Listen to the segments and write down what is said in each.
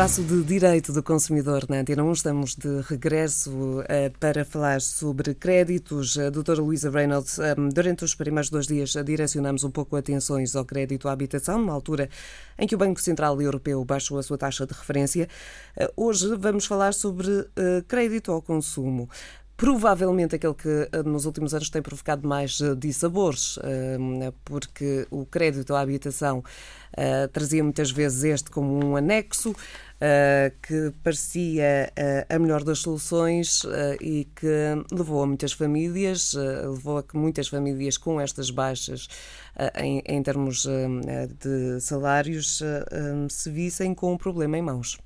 espaço de Direito do Consumidor na Antena 1. Estamos de regresso uh, para falar sobre créditos. A doutora Luísa Reynolds, um, eh, durante os primeiros dois dias direcionamos um pouco atenções ao crédito à habitação, numa altura em que o Banco Central Europeu baixou a sua taxa de referência. Uh, hoje vamos falar sobre uh, crédito ao consumo provavelmente aquele que nos últimos anos tem provocado mais dissabores, porque o crédito à habitação trazia muitas vezes este como um anexo, uh, que parecia uh, a melhor das soluções uh, e que levou a muitas famílias, levou a que muitas famílias com estas baixas em, em, termos de salários se vissem com o problema em mãos.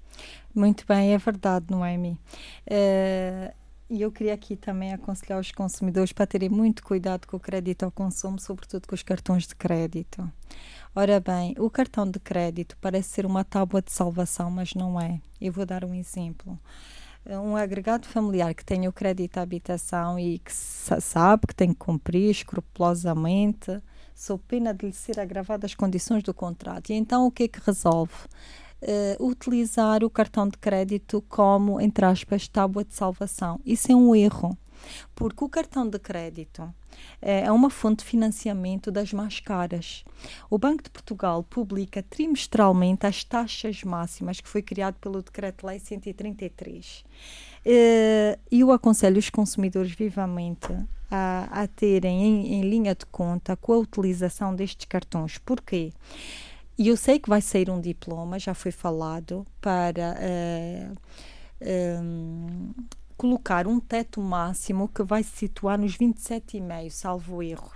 Muito bem, é verdade, Noemi. E eu queria aqui também aconselhar os consumidores para terem muito cuidado com o crédito ao consumo, sobretudo com os cartões de crédito. Ora bem, o cartão de crédito parece ser uma tábua de salvação, mas não é. Eu vou dar um exemplo. Um agregado familiar que tenha o crédito à habitação e que sabe que tem que cumprir escrupulosamente, sob pena de lhe ser agravadas as condições do contrato. E então o que é que resolve? Uh, utilizar o cartão de crédito como, entre aspas, tábua de salvação. Isso é um erro, porque o cartão de crédito é, é uma fonte de financiamento das mais caras. O Banco de Portugal publica trimestralmente as taxas máximas que foi criado pelo Decreto-Lei 133. Eh, e eu aconselho os consumidores vivamente a, a terem em, em, linha de conta com a utilização destes cartões. Porquê? E eu sei que vai sair um diploma, já foi falado, para uh, um, colocar um teto máximo que vai se situar nos 27,5, salvo erro.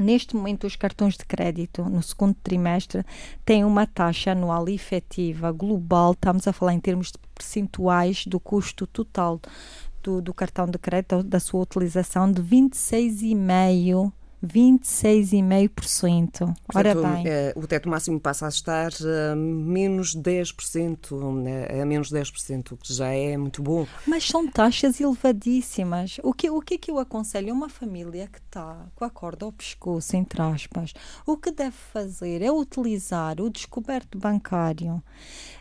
Neste momento, os cartões de crédito no segundo trimestre têm uma taxa anual efetiva global, estamos a falar em termos de percentuais do custo total do, do cartão de crédito, da sua utilização, de 26,5%. 26,5%. Ora bem. É, o teto máximo passa a estar a menos 10%, né, a menos 10%, o que já é muito bom. Mas são taxas elevadíssimas. O que, o que é que eu aconselho? Uma família que está com a corda ao pescoço, entre aspas, o que deve fazer é utilizar o descoberto bancário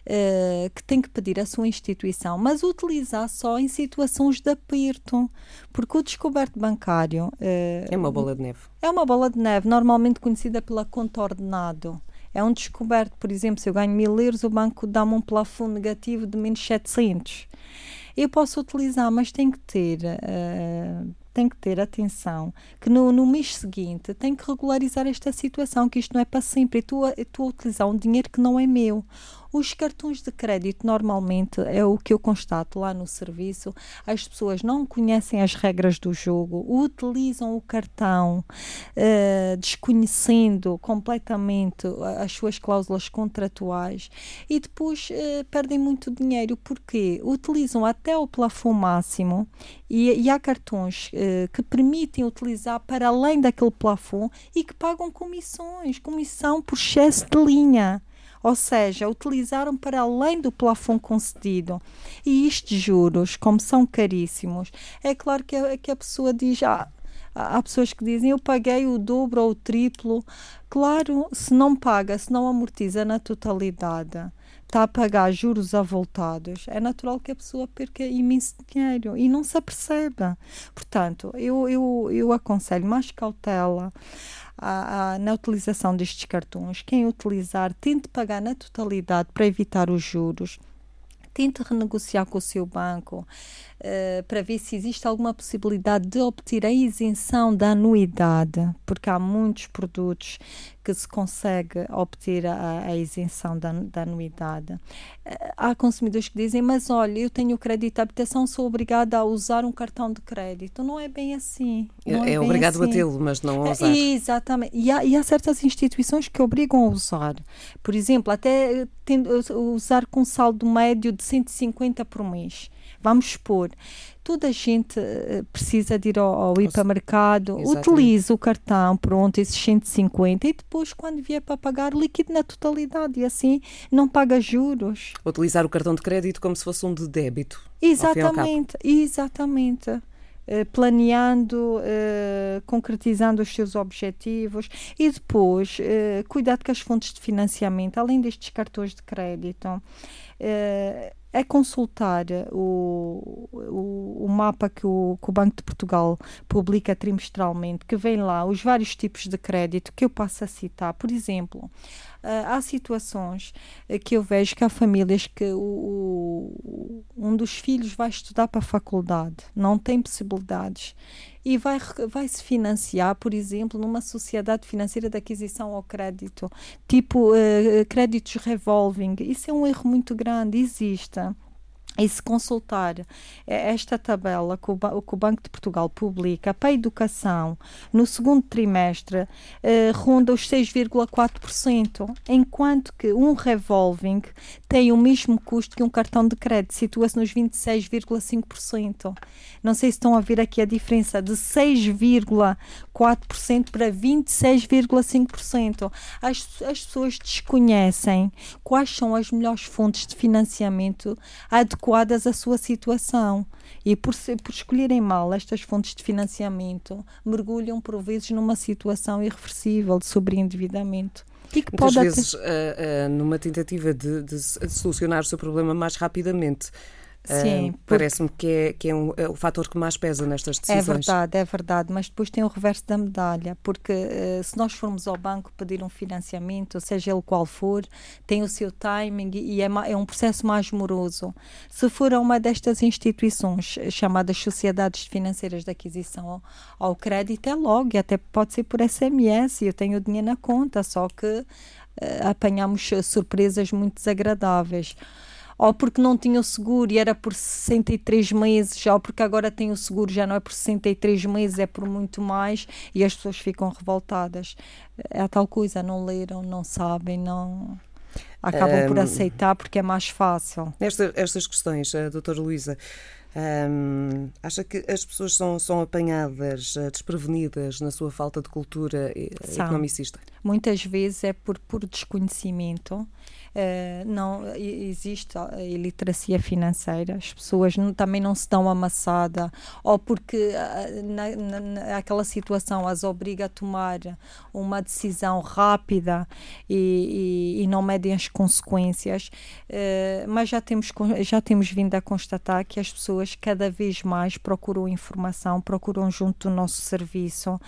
uh, que tem que pedir à sua instituição, mas utilizar só em situações de aperto, porque o descoberto bancário. Uh, é uma bola de neve. É uma bola de neve, normalmente conhecida pela conta ordenado. É um descoberto, por exemplo, se eu ganho mil euros, o banco dá-me um plafond negativo de menos 700. Eu posso utilizar, mas tem que ter. Uh, tem que ter atenção que no, no mês seguinte tem que regularizar esta situação, que isto não é para sempre. Estou a, estou a utilizar um dinheiro que não é meu. Os cartões de crédito, normalmente, é o que eu constato lá no serviço, as pessoas não conhecem as regras do jogo, utilizam o cartão uh, desconhecendo completamente as suas cláusulas contratuais e depois uh, perdem muito dinheiro. Porque utilizam até o plafond máximo e, e há cartões uh, que permitem utilizar para além daquele plafond e que pagam comissões, comissão por excesso de linha ou seja, utilizaram para além do plafond concedido. E estes juros, como são caríssimos, é claro que a, que a pessoa diz: ah, há pessoas que dizem eu paguei o dobro ou o triplo. Claro, se não paga, se não amortiza na totalidade, está a pagar juros avultados, é natural que a pessoa perca imenso dinheiro e não se aperceba. Portanto, eu, eu, eu aconselho mais cautela a, a, na utilização destes cartões. Quem utilizar, tente pagar na totalidade para evitar os juros. Tente renegociar com o seu banco uh, para ver se existe alguma possibilidade de obter a isenção da anuidade, porque há muitos produtos que se consegue obter a, a isenção da, da anuidade. Uh, há consumidores que dizem, mas olha, eu tenho crédito de habitação, sou obrigada a usar um cartão de crédito. Não é bem assim. é, é obrigado assim. a tê-lo, mas não a usar. É, exatamente. E há, e há, certas instituições que obrigam a usar. Por exemplo, até tendo, usar com saldo médio de 150 por mês. Vamos expor. Toda a gente uh, precisa de ir ao, ao hipermercado, utiliza o cartão, pronto, esses 150 e depois, quando vier para pagar, liquide na totalidade e assim não paga juros. Utilizar o cartão de crédito como se fosse um de débito. Exatamente, exatamente. eh, planeando, concretizando os seus objetivos e depois cuidado com as fontes de financiamento, além destes cartões de crédito é consultar o, o, o mapa que o, que o, Banco de Portugal publica trimestralmente, que vem lá os vários tipos de crédito que eu passo a citar. Por exemplo, uh, há situações uh, que eu vejo que há famílias que o, um dos filhos vai estudar para a faculdade, não tem possibilidades e vai, vai se financiar, por exemplo, numa sociedade financeira de aquisição ao crédito, tipo uh, créditos revolving. Isso é um erro muito grande, existe. E se consultar eh, esta tabela que o, que o, Banco de Portugal publica para a educação no segundo trimestre, eh, ronda os 6,4%, enquanto que um revolving tem o mesmo custo que um cartão de crédito, situa-se nos 26,5%. Não sei se estão a ver aqui a diferença de 6,4% para 26,5%. As, as pessoas desconhecem quais são as melhores fontes de financiamento adequadas adequadas à sua situação. E por, por escolherem mal estas fontes de financiamento, mergulham por vezes numa situação irreversível de sobreendividamento. E que Muitas pode vezes, uh, uh, numa tentativa de, de, de, solucionar o seu problema mais rapidamente, Sim, uh, parece-me que, é, que é, um, é, o fator que mais pesa nestas é decisões. É verdade, é verdade, mas depois tem o reverso da medalha, porque uh, se nós formos ao banco pedir um financiamento, seja ele qual for, tem o seu timing e é, é um processo mais moroso. Se for a uma destas instituições chamadas sociedades financeiras de aquisição ao, ao crédito, é logo, e até pode ser por SMS, eu tenho o dinheiro na conta, só que uh, apanhamos surpresas muito desagradáveis ou porque não tinha o seguro e era por 63 meses, ou porque agora tem o seguro já não é por 63 meses, é por muito mais, e as pessoas ficam revoltadas. É a tal coisa, não leram, não sabem, não acabam um, por aceitar porque é mais fácil. Esta, estas questões, a doutora Luísa, um, acha que as pessoas são, são apanhadas, uh, desprevenidas na sua falta de cultura são. economicista? Muitas vezes é por, por desconhecimento eh, não existe a iliteracia financeira, as pessoas não, também não se dão amassada, ou porque uh, na, na, aquela situação as obriga a tomar uma decisão rápida e, e, e não medem as consequências, uh, mas já temos, já temos vindo a constatar que as pessoas cada vez mais procuram informação, procuram junto do nosso serviço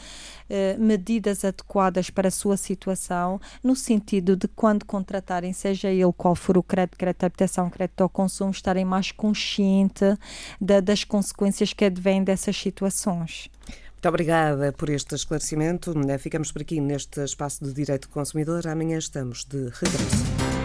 medidas adequadas para a sua situação, no sentido de quando contratarem, seja seja ele qual for o crédito, crédito de habitação, crédito ao consumo, estarem mais conscientes da, das consequências que advêm dessas situações. Muito obrigada por este esclarecimento. Ficamos por aqui neste espaço de Direito do Consumidor. Amanhã estamos de regresso.